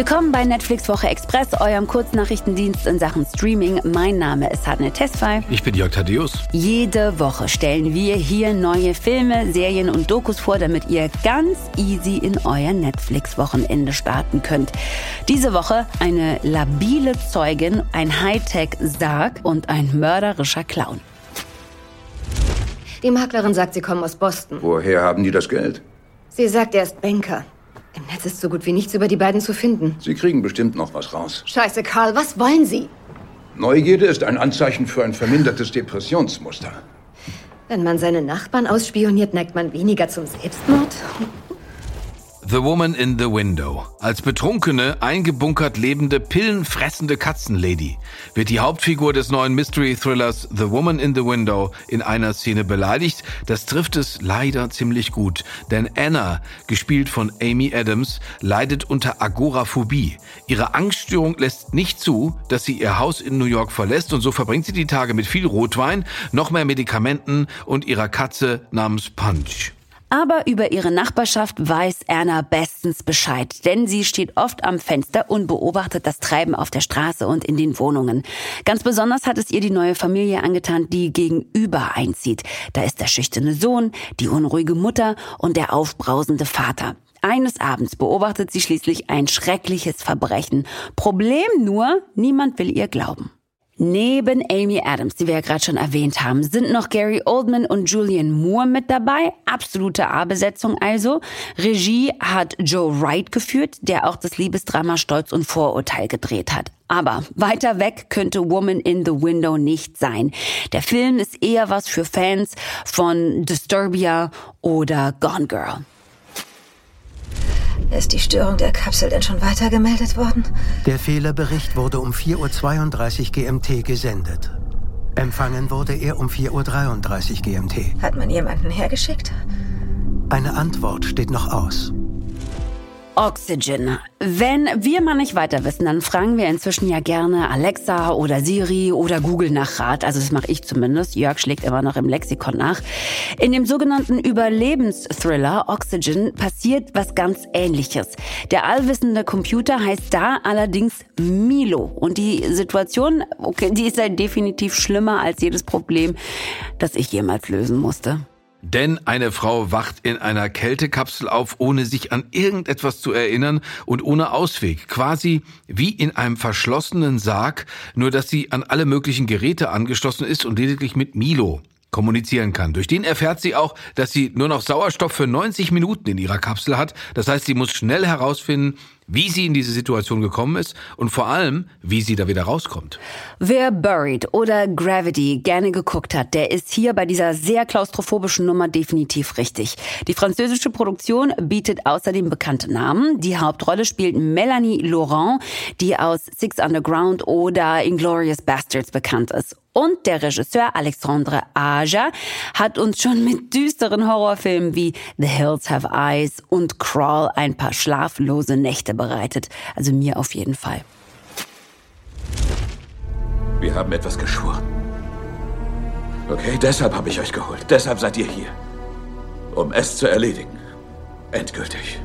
Willkommen bei Netflix Woche Express, eurem Kurznachrichtendienst in Sachen Streaming. Mein Name ist Hadne Tesfay. Ich bin Jörg Thaddeus. Jede Woche stellen wir hier neue Filme, Serien und Dokus vor, damit ihr ganz easy in euer Netflix-Wochenende starten könnt. Diese Woche eine labile Zeugin, ein Hightech-Sarg und ein mörderischer Clown. Die Maklerin sagt, sie kommen aus Boston. Woher haben die das Geld? Sie sagt, er ist Banker. Im Netz ist so gut wie nichts über die beiden zu finden. Sie kriegen bestimmt noch was raus. Scheiße, Karl, was wollen Sie? Neugierde ist ein Anzeichen für ein vermindertes Depressionsmuster. Wenn man seine Nachbarn ausspioniert, neigt man weniger zum Selbstmord? The Woman in the Window. Als betrunkene, eingebunkert lebende, pillenfressende Katzenlady wird die Hauptfigur des neuen Mystery-Thrillers The Woman in the Window in einer Szene beleidigt. Das trifft es leider ziemlich gut, denn Anna, gespielt von Amy Adams, leidet unter Agoraphobie. Ihre Angststörung lässt nicht zu, dass sie ihr Haus in New York verlässt und so verbringt sie die Tage mit viel Rotwein, noch mehr Medikamenten und ihrer Katze namens Punch. Aber über ihre Nachbarschaft weiß Erna bestens Bescheid, denn sie steht oft am Fenster und beobachtet das Treiben auf der Straße und in den Wohnungen. Ganz besonders hat es ihr die neue Familie angetan, die gegenüber einzieht. Da ist der schüchterne Sohn, die unruhige Mutter und der aufbrausende Vater. Eines Abends beobachtet sie schließlich ein schreckliches Verbrechen. Problem nur, niemand will ihr glauben. Neben Amy Adams, die wir ja gerade schon erwähnt haben, sind noch Gary Oldman und Julian Moore mit dabei. Absolute A-Besetzung also. Regie hat Joe Wright geführt, der auch das Liebesdrama Stolz und Vorurteil gedreht hat. Aber weiter weg könnte Woman in the Window nicht sein. Der Film ist eher was für Fans von Disturbia oder Gone Girl. Ist die Störung der Kapsel denn schon weitergemeldet worden? Der Fehlerbericht wurde um 4.32 Uhr GMT gesendet. Empfangen wurde er um 4.33 Uhr GMT. Hat man jemanden hergeschickt? Eine Antwort steht noch aus. Oxygen. Wenn wir mal nicht weiter wissen, dann fragen wir inzwischen ja gerne Alexa oder Siri oder Google nach Rat. Also das mache ich zumindest. Jörg schlägt immer noch im Lexikon nach. In dem sogenannten Überlebensthriller Oxygen passiert was ganz Ähnliches. Der allwissende Computer heißt da allerdings Milo. Und die Situation, okay, die ist ja definitiv schlimmer als jedes Problem, das ich jemals lösen musste. Denn eine Frau wacht in einer Kältekapsel auf, ohne sich an irgendetwas zu erinnern und ohne Ausweg, quasi wie in einem verschlossenen Sarg, nur dass sie an alle möglichen Geräte angeschlossen ist und lediglich mit Milo kommunizieren kann. Durch den erfährt sie auch, dass sie nur noch Sauerstoff für 90 Minuten in ihrer Kapsel hat. Das heißt, sie muss schnell herausfinden, wie sie in diese Situation gekommen ist und vor allem, wie sie da wieder rauskommt. Wer Buried oder Gravity gerne geguckt hat, der ist hier bei dieser sehr klaustrophobischen Nummer definitiv richtig. Die französische Produktion bietet außerdem bekannte Namen. Die Hauptrolle spielt Melanie Laurent, die aus Six Underground oder Inglorious Bastards bekannt ist. Und der Regisseur Alexandre Aja hat uns schon mit düsteren Horrorfilmen wie The Hills Have Eyes und Crawl ein paar schlaflose Nächte bereitet. Also mir auf jeden Fall. Wir haben etwas geschworen. Okay, deshalb habe ich euch geholt. Deshalb seid ihr hier. Um es zu erledigen. Endgültig.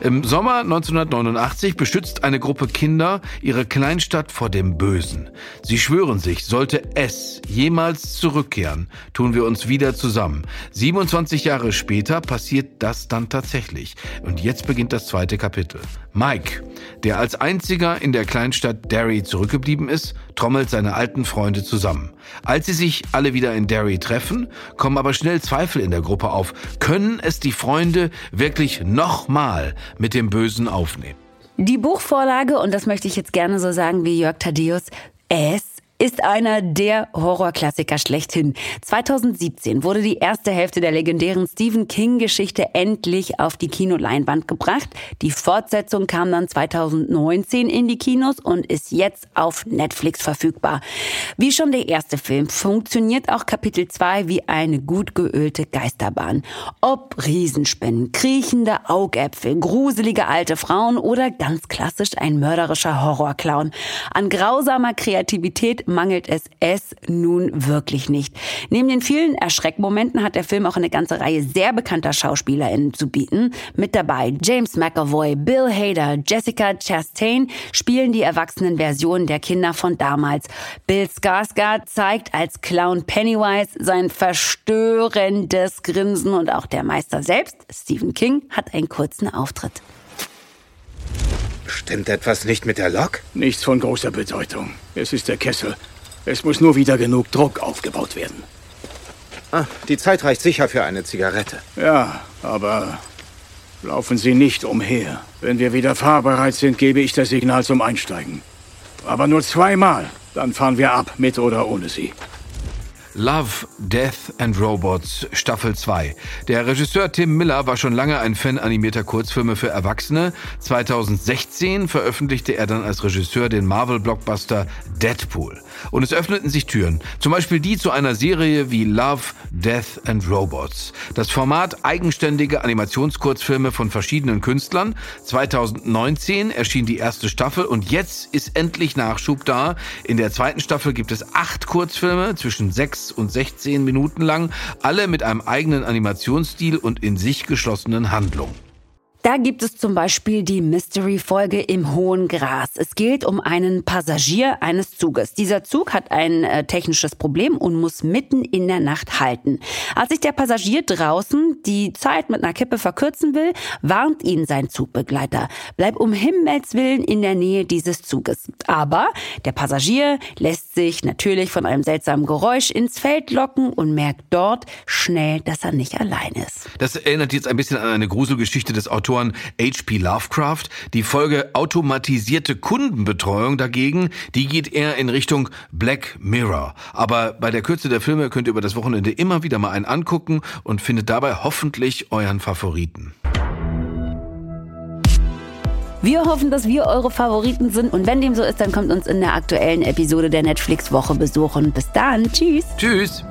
Im Sommer 1989 beschützt eine Gruppe Kinder ihre Kleinstadt vor dem Bösen. Sie schwören sich, sollte es jemals zurückkehren, tun wir uns wieder zusammen. 27 Jahre später passiert das dann tatsächlich. Und jetzt beginnt das zweite Kapitel. Mike, der als einziger in der Kleinstadt Derry zurückgeblieben ist, trommelt seine alten Freunde zusammen. Als sie sich alle wieder in Derry treffen, kommen aber schnell Zweifel in der Gruppe auf. Können es die Freunde wirklich nochmal mit dem Bösen aufnehmen? Die Buchvorlage, und das möchte ich jetzt gerne so sagen wie Jörg Thaddeus, es ist einer der Horrorklassiker schlechthin. 2017 wurde die erste Hälfte der legendären Stephen King-Geschichte endlich auf die Kinoleinwand gebracht. Die Fortsetzung kam dann 2019 in die Kinos und ist jetzt auf Netflix verfügbar. Wie schon der erste Film funktioniert auch Kapitel 2 wie eine gut geölte Geisterbahn. Ob Riesenspinnen, kriechende Augäpfel, gruselige alte Frauen oder ganz klassisch ein mörderischer Horrorclown. An grausamer Kreativität mangelt es es nun wirklich nicht. Neben den vielen Erschreckmomenten hat der Film auch eine ganze Reihe sehr bekannter SchauspielerInnen zu bieten. Mit dabei James McAvoy, Bill Hader, Jessica Chastain spielen die erwachsenen Versionen der Kinder von damals. Bill Skarsgård zeigt als Clown Pennywise sein verstörendes Grinsen und auch der Meister selbst, Stephen King, hat einen kurzen Auftritt. Stimmt etwas nicht mit der Lok? Nichts von großer Bedeutung. Es ist der Kessel. Es muss nur wieder genug Druck aufgebaut werden. Ah, die Zeit reicht sicher für eine Zigarette. Ja, aber laufen Sie nicht umher. Wenn wir wieder fahrbereit sind, gebe ich das Signal zum Einsteigen. Aber nur zweimal. Dann fahren wir ab, mit oder ohne Sie. Love, Death and Robots Staffel 2. Der Regisseur Tim Miller war schon lange ein Fan animierter Kurzfilme für Erwachsene. 2016 veröffentlichte er dann als Regisseur den Marvel-Blockbuster Deadpool. Und es öffneten sich Türen. Zum Beispiel die zu einer Serie wie Love, Death and Robots. Das Format eigenständige Animationskurzfilme von verschiedenen Künstlern. 2019 erschien die erste Staffel und jetzt ist endlich Nachschub da. In der zweiten Staffel gibt es acht Kurzfilme zwischen sechs und 16 Minuten lang, alle mit einem eigenen Animationsstil und in sich geschlossenen Handlungen. Da gibt es zum Beispiel die Mystery-Folge im hohen Gras. Es geht um einen Passagier eines Zuges. Dieser Zug hat ein äh, technisches Problem und muss mitten in der Nacht halten. Als sich der Passagier draußen die Zeit mit einer Kippe verkürzen will, warnt ihn sein Zugbegleiter. Bleib um Himmels Willen in der Nähe dieses Zuges. Aber der Passagier lässt sich natürlich von einem seltsamen Geräusch ins Feld locken und merkt dort schnell, dass er nicht allein ist. Das erinnert jetzt ein bisschen an eine Gruselgeschichte des Autors Autoren H.P. Lovecraft. Die Folge automatisierte Kundenbetreuung dagegen, die geht eher in Richtung Black Mirror. Aber bei der Kürze der Filme könnt ihr über das Wochenende immer wieder mal einen angucken und findet dabei hoffentlich euren Favoriten. Wir hoffen, dass wir eure Favoriten sind und wenn dem so ist, dann kommt uns in der aktuellen Episode der Netflix Woche besuchen. Bis dann, tschüss. Tschüss.